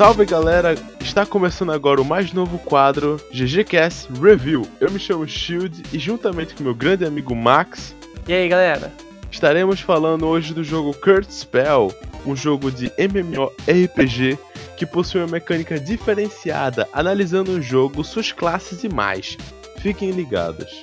Salve galera, está começando agora o mais novo quadro GGCast Review. Eu me chamo Shield e juntamente com meu grande amigo Max. E aí galera? Estaremos falando hoje do jogo Kurt Spell, um jogo de MMORPG que possui uma mecânica diferenciada, analisando o jogo, suas classes e mais. Fiquem ligados.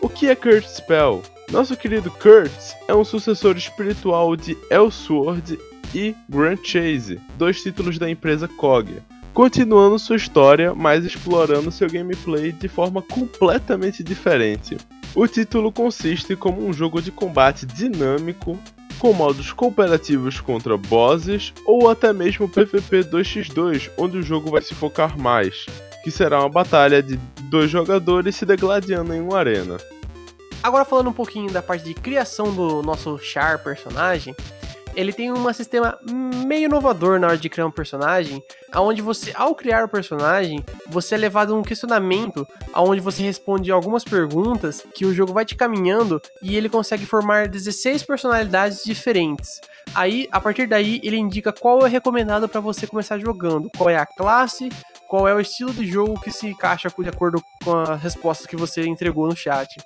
O que é Kurt Spell? Nosso querido Kurt é um sucessor espiritual de Elsword e Grand Chase, dois títulos da empresa KOG, continuando sua história, mas explorando seu gameplay de forma completamente diferente. O título consiste como um jogo de combate dinâmico, com modos cooperativos contra bosses ou até mesmo PVP 2x2, onde o jogo vai se focar mais, que será uma batalha de dois jogadores se degladiando em uma arena. Agora falando um pouquinho da parte de criação do nosso Char personagem, ele tem um sistema meio inovador na hora de criar um personagem, aonde você, ao criar o personagem, você é levado a um questionamento, aonde você responde algumas perguntas que o jogo vai te caminhando e ele consegue formar 16 personalidades diferentes. Aí, a partir daí, ele indica qual é recomendado para você começar jogando, qual é a classe, qual é o estilo de jogo que se encaixa de acordo com as respostas que você entregou no chat.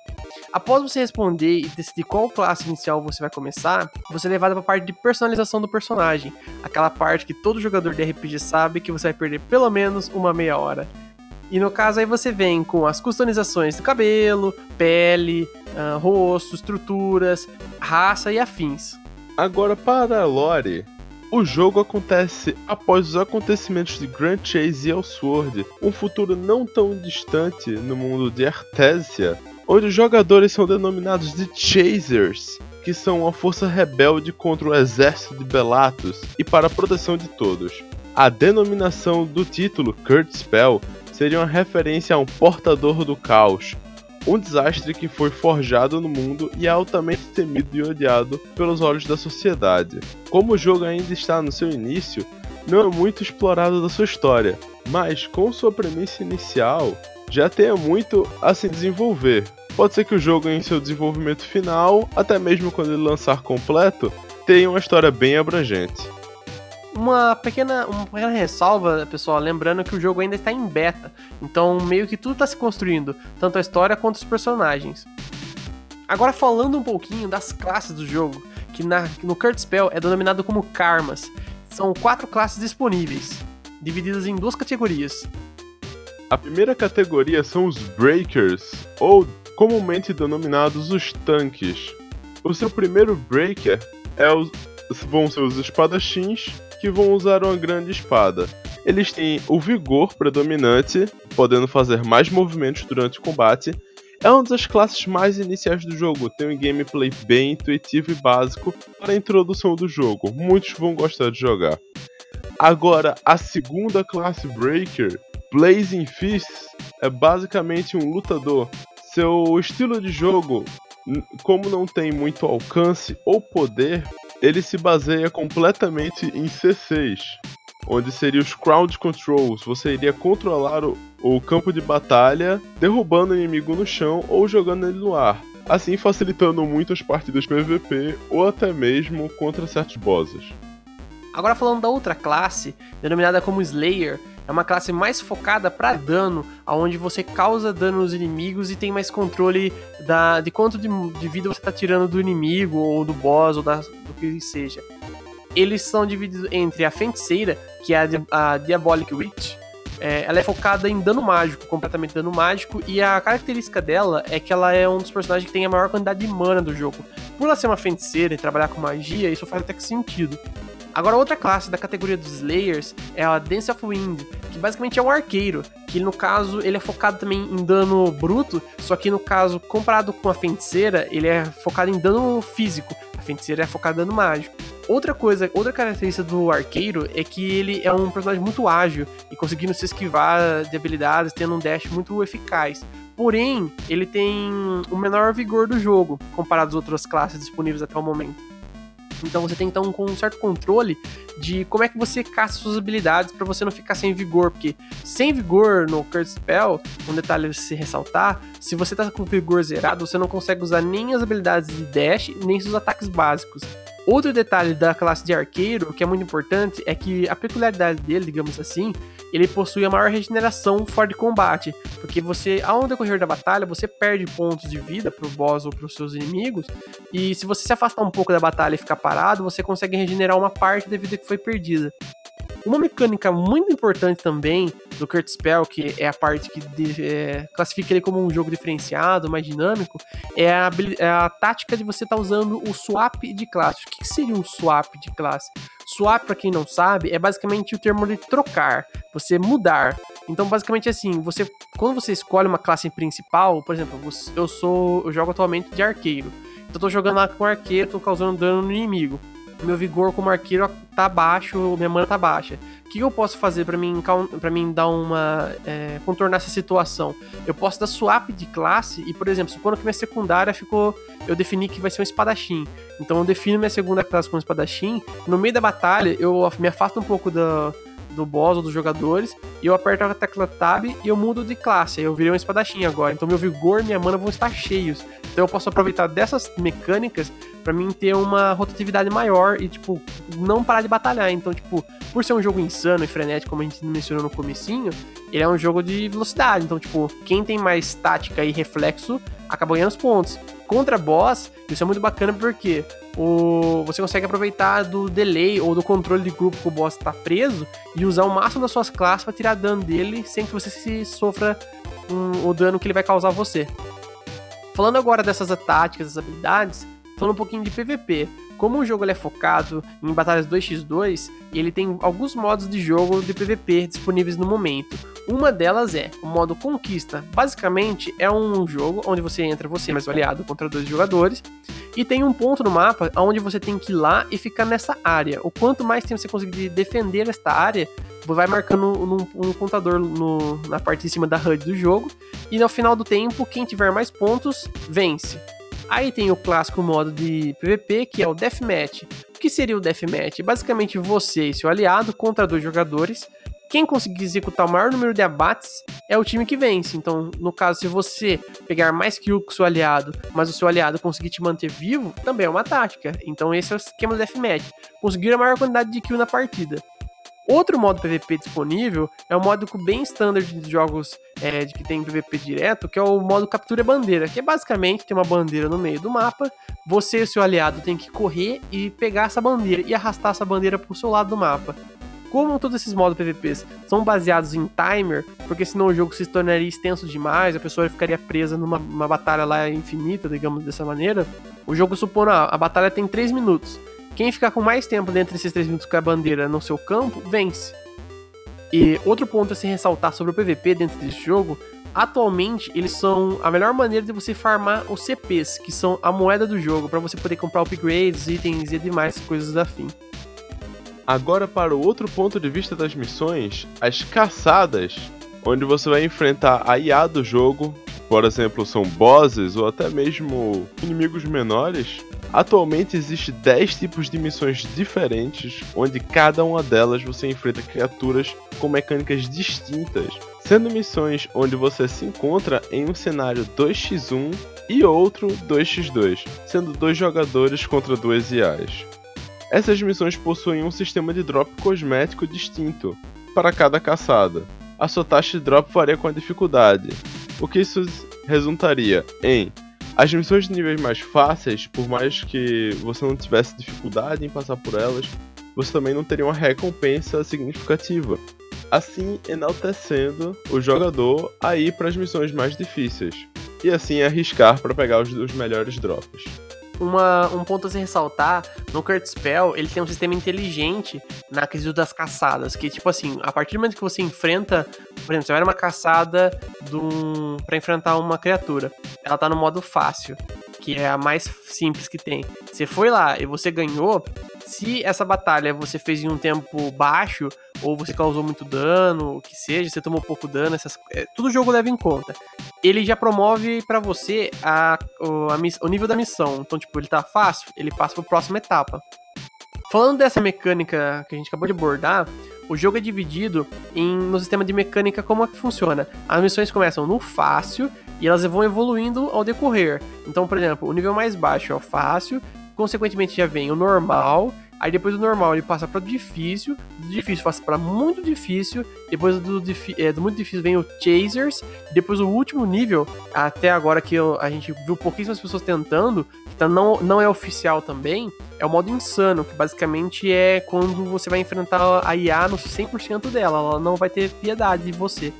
Após você responder e decidir qual classe inicial você vai começar, você é levado para a parte de personalização do personagem, aquela parte que todo jogador de RPG sabe que você vai perder pelo menos uma meia hora. E no caso aí você vem com as customizações do cabelo, pele, uh, rosto, estruturas, raça e afins. Agora para a lore, o jogo acontece após os acontecimentos de Grand Chase e Elsword, um futuro não tão distante no mundo de Artesia, onde os jogadores são denominados de Chasers, que são uma força rebelde contra o exército de Belatos e para a proteção de todos. A denominação do título, Kurt Spell, seria uma referência a um portador do caos, um desastre que foi forjado no mundo e é altamente temido e odiado pelos olhos da sociedade. Como o jogo ainda está no seu início, não é muito explorado da sua história, mas com sua premissa inicial já tenha muito a se desenvolver. Pode ser que o jogo em seu desenvolvimento final, até mesmo quando ele lançar completo, tenha uma história bem abrangente uma pequena, uma pequena ressalva, pessoal, lembrando que o jogo ainda está em beta, então meio que tudo está se construindo, tanto a história quanto os personagens. Agora falando um pouquinho das classes do jogo, que na, no Kurt Spell é denominado como Karmas. São quatro classes disponíveis, divididas em duas categorias. A primeira categoria são os Breakers, ou comumente denominados os Tanques. O seu primeiro Breaker é os, vão ser os espadachins, que vão usar uma grande espada. Eles têm o vigor predominante, podendo fazer mais movimentos durante o combate. É uma das classes mais iniciais do jogo, tem um gameplay bem intuitivo e básico para a introdução do jogo, muitos vão gostar de jogar. Agora, a segunda classe Breaker, Blazing Fist, é basicamente um lutador. Seu estilo de jogo, como não tem muito alcance ou poder, ele se baseia completamente em C6, onde seria os crowd controls. Você iria controlar o, o campo de batalha, derrubando o inimigo no chão ou jogando ele no ar. Assim facilitando muito as partidas PVP ou até mesmo contra certos bosses. Agora falando da outra classe, denominada como Slayer, é uma classe mais focada para dano, aonde você causa dano nos inimigos e tem mais controle da, de quanto de, de vida você está tirando do inimigo, ou do boss, ou da, do que seja. Eles são divididos entre a feiticeira, que é a, a Diabolic Witch, é, ela é focada em dano mágico, completamente dano mágico, e a característica dela é que ela é um dos personagens que tem a maior quantidade de mana do jogo. Por ela ser uma feiticeira e trabalhar com magia, isso faz até que sentido. Agora, outra classe da categoria dos Slayers é a Dance of Wind, que basicamente é um arqueiro, que no caso ele é focado também em dano bruto, só que no caso, comparado com a feiticeira, ele é focado em dano físico, a feiticeira é focada em dano mágico. Outra coisa, outra característica do arqueiro é que ele é um personagem muito ágil e conseguindo se esquivar de habilidades, tendo um dash muito eficaz. Porém, ele tem o menor vigor do jogo comparado às outras classes disponíveis até o momento. Então você tem então um certo controle de como é que você caça suas habilidades para você não ficar sem vigor, porque sem vigor no Curse Spell, um detalhe a se ressaltar, se você tá com vigor zerado, você não consegue usar nem as habilidades de dash, nem seus ataques básicos. Outro detalhe da classe de arqueiro, que é muito importante, é que a peculiaridade dele, digamos assim, ele possui a maior regeneração fora de combate, porque você, ao decorrer da batalha, você perde pontos de vida pro boss ou pros seus inimigos, e se você se afastar um pouco da batalha e ficar parado, você consegue regenerar uma parte da vida que foi perdida. Uma mecânica muito importante também do Kurt Spell, que é a parte que de, é, classifica ele como um jogo diferenciado, mais dinâmico, é a, é a tática de você estar tá usando o swap de classe. O que, que seria um swap de classe? Swap, para quem não sabe, é basicamente o termo de trocar, você mudar. Então, basicamente assim, você quando você escolhe uma classe principal, por exemplo, eu sou eu jogo atualmente de arqueiro. Então, eu tô jogando lá com arqueiro, tô causando dano no inimigo meu vigor como arqueiro tá baixo, minha mana tá baixa. O que eu posso fazer para mim, pra mim dar uma. É, contornar essa situação? Eu posso dar swap de classe e, por exemplo, supondo que minha secundária ficou. Eu defini que vai ser um espadachim. Então eu defino minha segunda classe como espadachim. No meio da batalha, eu me afasto um pouco da, do boss ou dos jogadores, e eu aperto a tecla Tab e eu mudo de classe. Eu virei um espadachim agora. Então meu vigor e minha mana vão estar cheios. Então eu posso aproveitar dessas mecânicas para mim ter uma rotatividade maior e, tipo, não parar de batalhar. Então, tipo, por ser um jogo insano e frenético, como a gente mencionou no comecinho, ele é um jogo de velocidade. Então, tipo, quem tem mais tática e reflexo acaba ganhando os pontos. Contra boss, isso é muito bacana porque o, você consegue aproveitar do delay ou do controle de grupo que o boss está preso e usar o máximo das suas classes para tirar dano dele sem que você se sofra um, o dano que ele vai causar a você. Falando agora dessas táticas, dessas habilidades, falando um pouquinho de PVP. Como o jogo é focado em batalhas 2x2, ele tem alguns modos de jogo de PVP disponíveis no momento. Uma delas é o modo Conquista. Basicamente, é um jogo onde você entra você mais o aliado contra dois jogadores e tem um ponto no mapa onde você tem que ir lá e ficar nessa área. O quanto mais tempo você conseguir defender esta área, vai marcando um, um contador no, na parte de cima da HUD do jogo. E no final do tempo, quem tiver mais pontos, vence. Aí tem o clássico modo de PVP, que é o Deathmatch. O que seria o Deathmatch? Basicamente você e seu aliado contra dois jogadores. Quem conseguir executar o maior número de abates é o time que vence. Então, no caso, se você pegar mais kill que o seu aliado, mas o seu aliado conseguir te manter vivo, também é uma tática. Então, esse é o esquema do Deathmatch. Conseguir a maior quantidade de kill na partida. Outro modo PVP disponível é o modo bem standard de jogos é, de que tem PVP direto, que é o modo captura bandeira, que é basicamente tem uma bandeira no meio do mapa, você e seu aliado tem que correr e pegar essa bandeira e arrastar essa bandeira pro seu lado do mapa. Como todos esses modos PVPs são baseados em timer, porque senão o jogo se tornaria extenso demais, a pessoa ficaria presa numa batalha lá infinita, digamos dessa maneira, o jogo supõe ah, a batalha tem 3 minutos. Quem ficar com mais tempo dentro desses 3 minutos com a bandeira no seu campo, vence. E outro ponto a se ressaltar sobre o PVP dentro desse jogo, atualmente eles são a melhor maneira de você farmar os CPs, que são a moeda do jogo, para você poder comprar upgrades, itens e demais coisas afim. Agora para o outro ponto de vista das missões, as caçadas, onde você vai enfrentar a IA do jogo, por exemplo, são bosses ou até mesmo inimigos menores, Atualmente existe 10 tipos de missões diferentes, onde cada uma delas você enfrenta criaturas com mecânicas distintas, sendo missões onde você se encontra em um cenário 2x1 e outro 2x2, sendo dois jogadores contra duas IAs. Essas missões possuem um sistema de drop cosmético distinto para cada caçada. A sua taxa de drop varia com a dificuldade, o que isso resultaria em as missões de níveis mais fáceis, por mais que você não tivesse dificuldade em passar por elas, você também não teria uma recompensa significativa. Assim, enaltecendo o jogador a ir para as missões mais difíceis, e assim arriscar para pegar os, os melhores drops uma, um ponto a se ressaltar, no Kurt Spell, ele tem um sistema inteligente na quesito das caçadas, que tipo assim, a partir do momento que você enfrenta, por exemplo, você vai numa caçada um, para enfrentar uma criatura, ela tá no modo fácil, que é a mais simples que tem. Você foi lá e você ganhou, se essa batalha você fez em um tempo baixo, ou você causou muito dano, o que seja, você tomou pouco dano, essas, é, tudo o jogo leva em conta. Ele já promove para você a, o, a, o nível da missão. Então, tipo, ele tá fácil, ele passa pra próxima etapa. Falando dessa mecânica que a gente acabou de abordar, o jogo é dividido em, no sistema de mecânica como é que funciona. As missões começam no fácil e elas vão evoluindo ao decorrer. Então, por exemplo, o nível mais baixo é o fácil, consequentemente já vem o normal, aí depois do normal ele passa para difícil, do difícil passa para muito difícil, depois do, é, do, muito difícil vem o Chasers, depois o último nível, até agora que a gente viu pouquíssimas pessoas tentando, que tá, não, não é oficial também, é o modo insano, que basicamente é quando você vai enfrentar a IA no 100% dela, ela não vai ter piedade de você.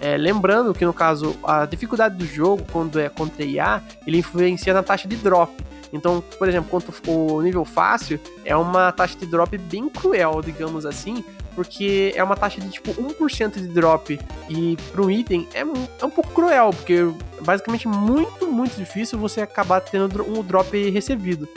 É, lembrando que no caso a dificuldade do jogo quando é contra IA, ele influencia na taxa de drop. Então, por exemplo, quanto o nível fácil é uma taxa de drop bem cruel, digamos assim, porque é uma taxa de tipo 1% de drop e para um item é, é um pouco cruel, porque basicamente muito, muito difícil você acabar tendo um drop recebido.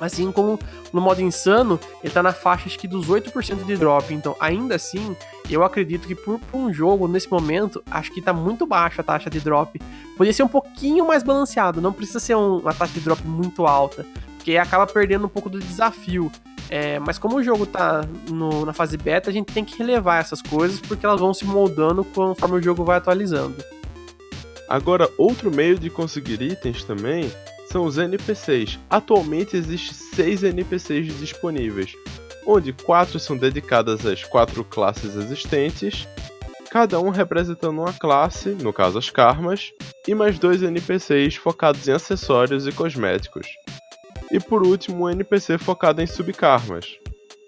Assim como no modo insano, ele tá na faixa acho que dos 8% de drop. Então, ainda assim, eu acredito que por, por, um jogo, nesse momento, acho que tá muito baixa a taxa de drop. Poderia ser um pouquinho mais balanceado, não precisa ser um, uma taxa de drop muito alta, porque acaba perdendo um pouco do desafio. É, mas como o jogo tá no, na fase beta, a gente tem que relevar essas coisas, porque elas vão se moldando conforme o jogo vai atualizando. Agora, outro meio de conseguir itens também são os NPCs. Atualmente existem 6 NPCs disponíveis, onde 4 são dedicadas às 4 classes existentes, cada um representando uma classe, no caso as karmas, e mais dois NPCs focados em acessórios e cosméticos. E por último, um NPC focado em subkarmas,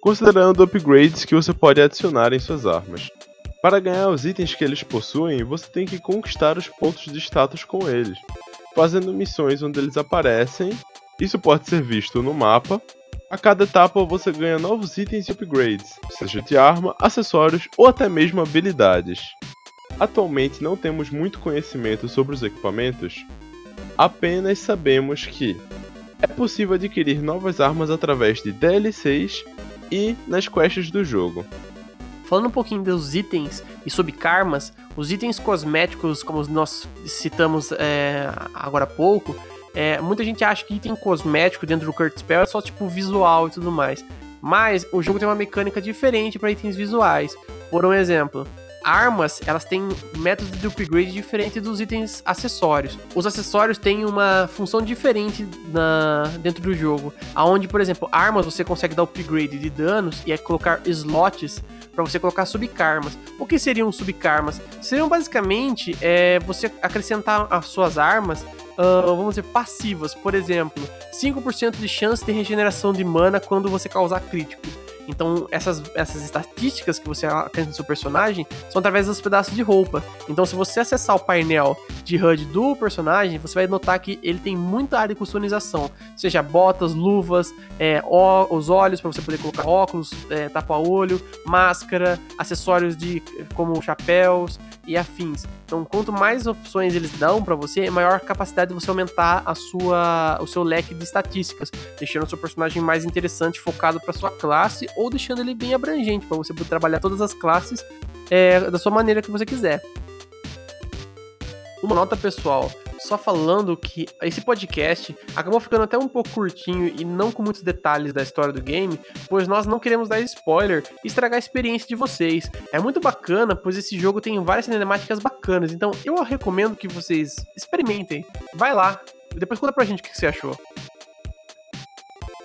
considerando upgrades que você pode adicionar em suas armas. Para ganhar os itens que eles possuem, você tem que conquistar os pontos de status com eles, fazendo missões onde eles aparecem. Isso pode ser visto no mapa. A cada etapa você ganha novos itens e upgrades, seja de arma, acessórios ou até mesmo habilidades. Atualmente não temos muito conhecimento sobre os equipamentos, apenas sabemos que é possível adquirir novas armas através de DLCs e nas quests do jogo. Falando um pouquinho dos itens e subkarmas, os itens cosméticos, como nós citamos é, agora há pouco, é, muita gente acha que item cosmético dentro do Kurt Spell é só tipo visual e tudo mais. Mas o jogo tem uma mecânica diferente para itens visuais. Por um exemplo, armas, elas têm métodos de upgrade diferente dos itens acessórios. Os acessórios têm uma função diferente na, dentro do jogo, aonde, por exemplo, armas você consegue dar upgrade de danos e é colocar slots para você colocar subkarmas. O que seriam subkarmas? Seriam basicamente é, você acrescentar as suas armas Uh, vamos dizer, passivas. Por exemplo, 5% de chance de regeneração de mana quando você causar crítico. Então, essas, essas estatísticas que você acrescenta no seu personagem são através dos pedaços de roupa. Então, se você acessar o painel de HUD do personagem, você vai notar que ele tem muita área de customização. Seja botas, luvas, é, ó, os olhos para você poder colocar óculos, é, tapa-olho, máscara, acessórios de como chapéus e afins. Então, quanto mais opções eles dão para você, maior capacidade de você aumentar a sua, o seu leque de estatísticas, deixando o seu personagem mais interessante, focado para sua classe, ou deixando ele bem abrangente para você poder trabalhar todas as classes é, da sua maneira que você quiser. Uma nota pessoal: só falando que esse podcast acabou ficando até um pouco curtinho e não com muitos detalhes da história do game, pois nós não queremos dar spoiler e estragar a experiência de vocês. É muito bacana, pois esse jogo tem várias cinemáticas bacanas, então eu recomendo que vocês experimentem. Vai lá, e depois conta pra gente o que você achou.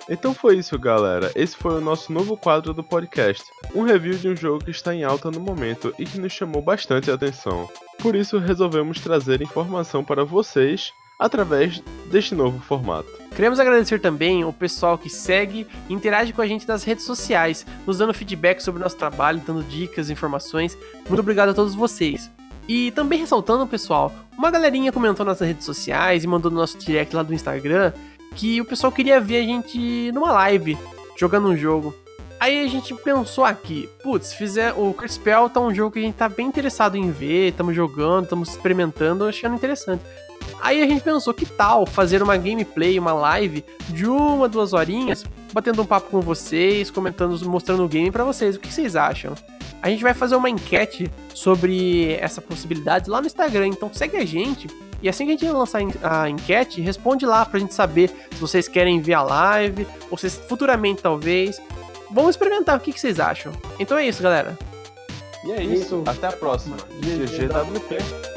Então foi isso, galera. Esse foi o nosso novo quadro do podcast. Um review de um jogo que está em alta no momento e que nos chamou bastante atenção. Por isso, resolvemos trazer informação para vocês através deste novo formato. Queremos agradecer também o pessoal que segue e interage com a gente nas redes sociais, nos dando feedback sobre o nosso trabalho, dando dicas, informações. Muito obrigado a todos vocês. E também ressaltando, pessoal, uma galerinha comentou nas redes sociais e mandou no nosso direct lá do Instagram que o pessoal queria ver a gente numa live jogando um jogo. Aí a gente pensou aqui, putz, fizer o Spell tá um jogo que a gente tá bem interessado em ver, estamos jogando, estamos experimentando, achando interessante. Aí a gente pensou, que tal fazer uma gameplay, uma live de uma, duas horinhas, batendo um papo com vocês, comentando, mostrando o game para vocês. O que vocês acham? A gente vai fazer uma enquete sobre essa possibilidade lá no Instagram, então segue a gente. E assim que a gente lançar a enquete, responde lá pra gente saber se vocês querem ver a live, ou se futuramente talvez. Vamos experimentar, o que, que vocês acham? Então é isso, galera. E é isso, até a próxima. GGWP.